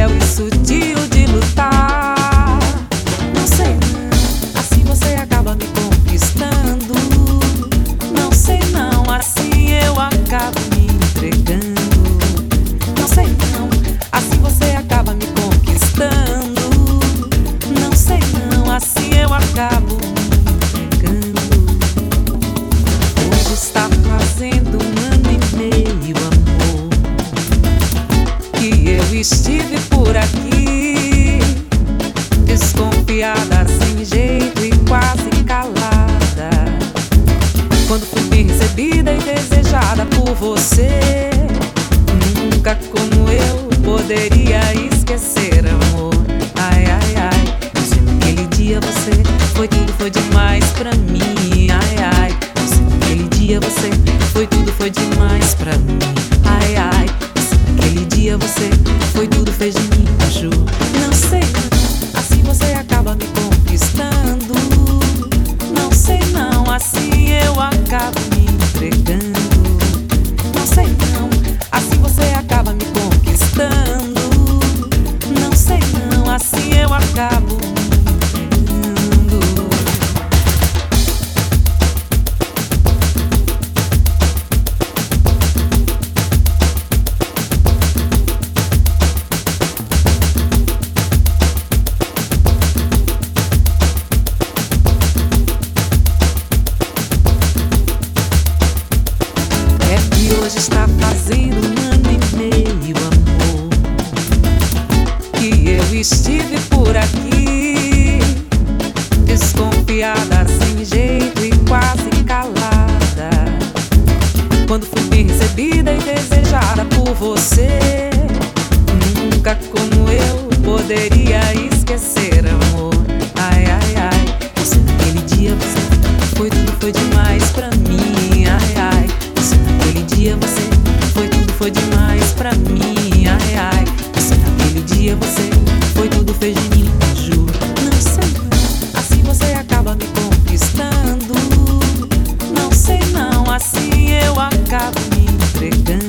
céu, isso te eu estive por aqui, desconfiada, sem jeito e quase calada. Quando fui recebida e desejada por você, nunca E hoje está fazendo um ano e meio, amor. Que eu estive por aqui, desconfiada, sem jeito e quase calada. Quando fui bem recebida e desejada por você, nunca como eu poderia ir. foi demais pra mim. Ai, ai, você naquele dia você foi tudo, fez de mim juro. Não sei não, assim você acaba me conquistando. Não sei não, assim eu acabo me entregando.